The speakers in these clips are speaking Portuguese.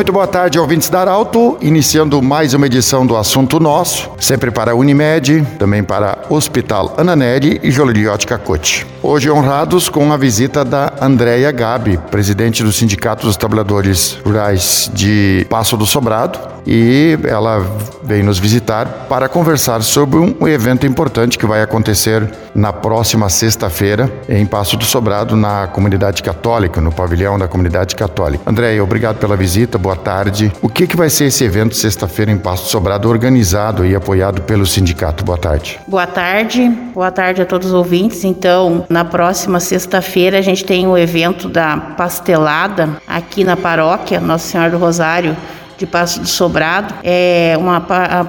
Muito boa tarde, ouvintes da Arauto. Iniciando mais uma edição do Assunto Nosso, sempre para a Unimed, também para Hospital Ananeri e Joliriótica Cote. Hoje honrados com a visita da Andréia Gabi, presidente do Sindicato dos Trabalhadores Rurais de Passo do Sobrado, e ela veio nos visitar para conversar sobre um evento importante que vai acontecer na próxima sexta-feira em Passo do Sobrado, na comunidade católica, no pavilhão da comunidade católica. Andréia, obrigado pela visita, boa tarde. O que, que vai ser esse evento sexta-feira em Passo do Sobrado, organizado e apoiado pelo sindicato? Boa tarde. Boa tarde, boa tarde a todos os ouvintes. Então, na próxima sexta-feira, a gente tem o evento da pastelada aqui na paróquia Nossa Senhora do Rosário de Passo do Sobrado. É uma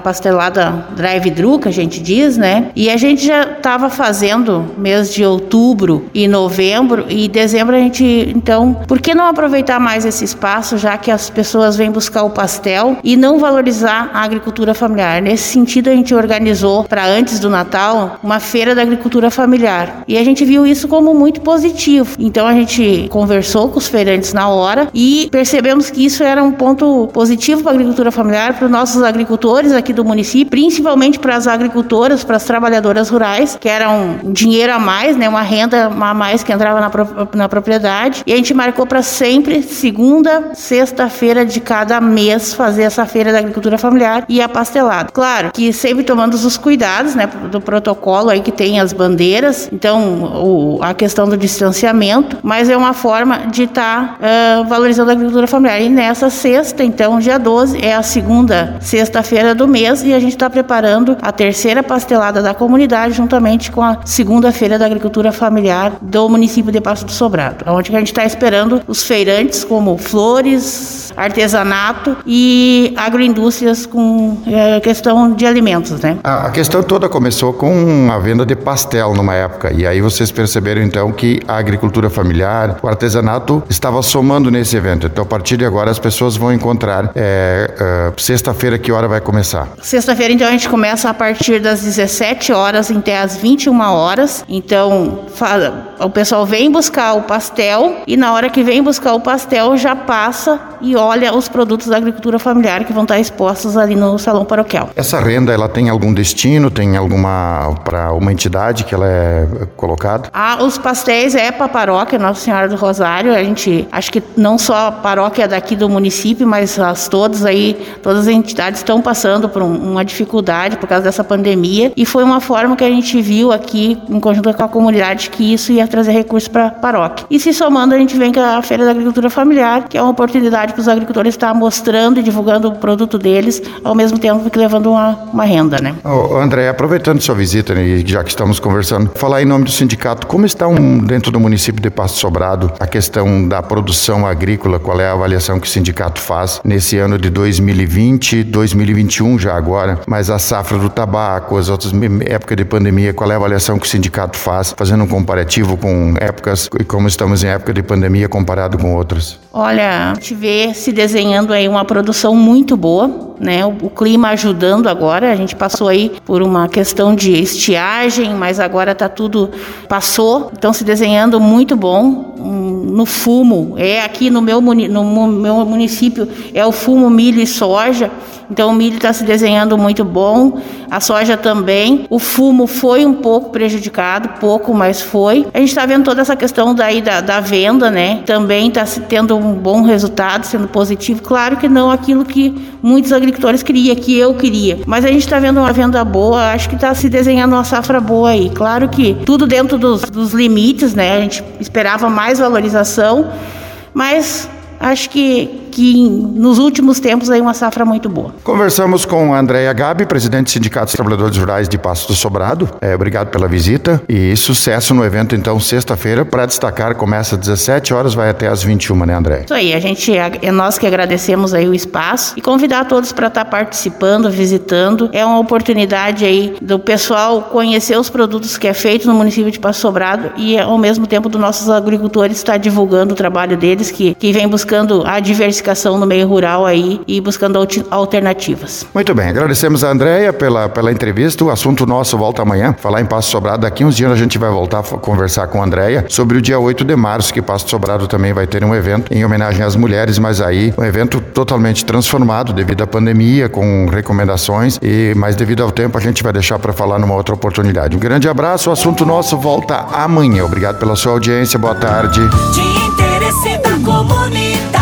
pastelada drive-thru, que a gente diz, né? E a gente já estava fazendo mês de outubro e novembro e dezembro a gente, então, por que não aproveitar mais esse espaço, já que as pessoas vêm buscar o pastel e não valorizar a agricultura familiar? Nesse sentido, a gente organizou para antes do Natal uma feira da agricultura familiar. E a gente viu isso como muito positivo. Então a gente conversou com os feirantes na hora e percebemos que isso era um ponto positivo positivo para a agricultura familiar, para os nossos agricultores aqui do município, principalmente para as agricultoras, para as trabalhadoras rurais, que era um dinheiro a mais, né, uma renda a mais que entrava na, na propriedade. E a gente marcou para sempre, segunda, sexta-feira de cada mês, fazer essa feira da agricultura familiar e a pastelada. Claro que sempre tomando os cuidados, né, do protocolo aí que tem as bandeiras, então o, a questão do distanciamento, mas é uma forma de estar tá, uh, valorizando a agricultura familiar. E nessa sexta, então, dia 12 é a segunda sexta-feira do mês e a gente está preparando a terceira pastelada da comunidade juntamente com a segunda-feira da agricultura familiar do município de Passo do Sobrado, onde a gente está esperando os feirantes como flores, artesanato e agroindústrias com é, questão de alimentos, né? A questão toda começou com a venda de pastel numa época e aí vocês perceberam então que a agricultura familiar, o artesanato estava somando nesse evento. Então a partir de agora as pessoas vão encontrar é, uh, Sexta-feira, que hora vai começar? Sexta-feira, então, a gente começa a partir das 17 horas até as 21 horas. Então, fala, o pessoal vem buscar o pastel e na hora que vem buscar o pastel já passa e olha os produtos da agricultura familiar que vão estar expostos ali no salão paroquial. Essa renda, ela tem algum destino? Tem alguma para uma entidade que ela é colocada? Ah, os pastéis é para a paróquia Nossa Senhora do Rosário. A gente, acho que não só a paróquia daqui do município, mas as todos aí, todas as entidades estão passando por um, uma dificuldade por causa dessa pandemia e foi uma forma que a gente viu aqui em conjunto com a comunidade que isso ia trazer recursos para a paróquia. E se somando, a gente vem com a Feira da Agricultura Familiar, que é uma oportunidade para os agricultores estar mostrando e divulgando o produto deles, ao mesmo tempo que levando uma, uma renda, né? André, aproveitando sua visita, né, já que estamos conversando, falar em nome do sindicato, como está um, dentro do município de Pasto Sobrado a questão da produção agrícola, qual é a avaliação que o sindicato faz nesse ano de 2020, 2021 já agora, mas a safra do tabaco, as outras épocas de pandemia, qual é a avaliação que o sindicato faz, fazendo um comparativo com épocas e como estamos em época de pandemia comparado com outras? Olha, a gente vê se desenhando aí uma produção muito boa, né? O, o, clima ajudando agora. A gente passou aí por uma questão de estiagem, mas agora tá tudo passou. Então se desenhando muito bom. Um, no fumo, é aqui no meu, no meu município é o fumo milho e soja. Então o milho está se desenhando muito bom, a soja também. O fumo foi um pouco prejudicado, pouco, mas foi. A gente está vendo toda essa questão daí da, da venda, né? Também está tendo um bom resultado, sendo positivo. Claro que não aquilo que muitos agricultores queriam, que eu queria. Mas a gente está vendo uma venda boa, acho que está se desenhando uma safra boa aí. Claro que tudo dentro dos, dos limites, né? A gente esperava mais valorização, mas acho que que nos últimos tempos aí uma safra muito boa. Conversamos com a Andréia Gabi, presidente do Sindicato dos Trabalhadores Rurais de Passo do Sobrado. É, obrigado pela visita e sucesso no evento então sexta-feira para destacar começa às 17 horas vai até às 21, né, André? Isso aí, a gente é nós que agradecemos aí o espaço e convidar todos para estar tá participando, visitando. É uma oportunidade aí do pessoal conhecer os produtos que é feito no município de Passo Sobrado e ao mesmo tempo dos nossos agricultores estar divulgando o trabalho deles que que vem buscando a diversidade qualificação no meio rural aí e buscando alternativas. Muito bem, agradecemos a Andréia pela, pela entrevista. O assunto nosso volta amanhã. Falar em Passo Sobrado, daqui uns dias a gente vai voltar a conversar com a Andréia sobre o dia 8 de março, que Passo Sobrado também vai ter um evento em homenagem às mulheres, mas aí um evento totalmente transformado devido à pandemia, com recomendações e mas devido ao tempo a gente vai deixar para falar numa outra oportunidade. Um grande abraço, o assunto nosso volta amanhã. Obrigado pela sua audiência, boa tarde. De interesse da comunidade,